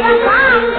干嘛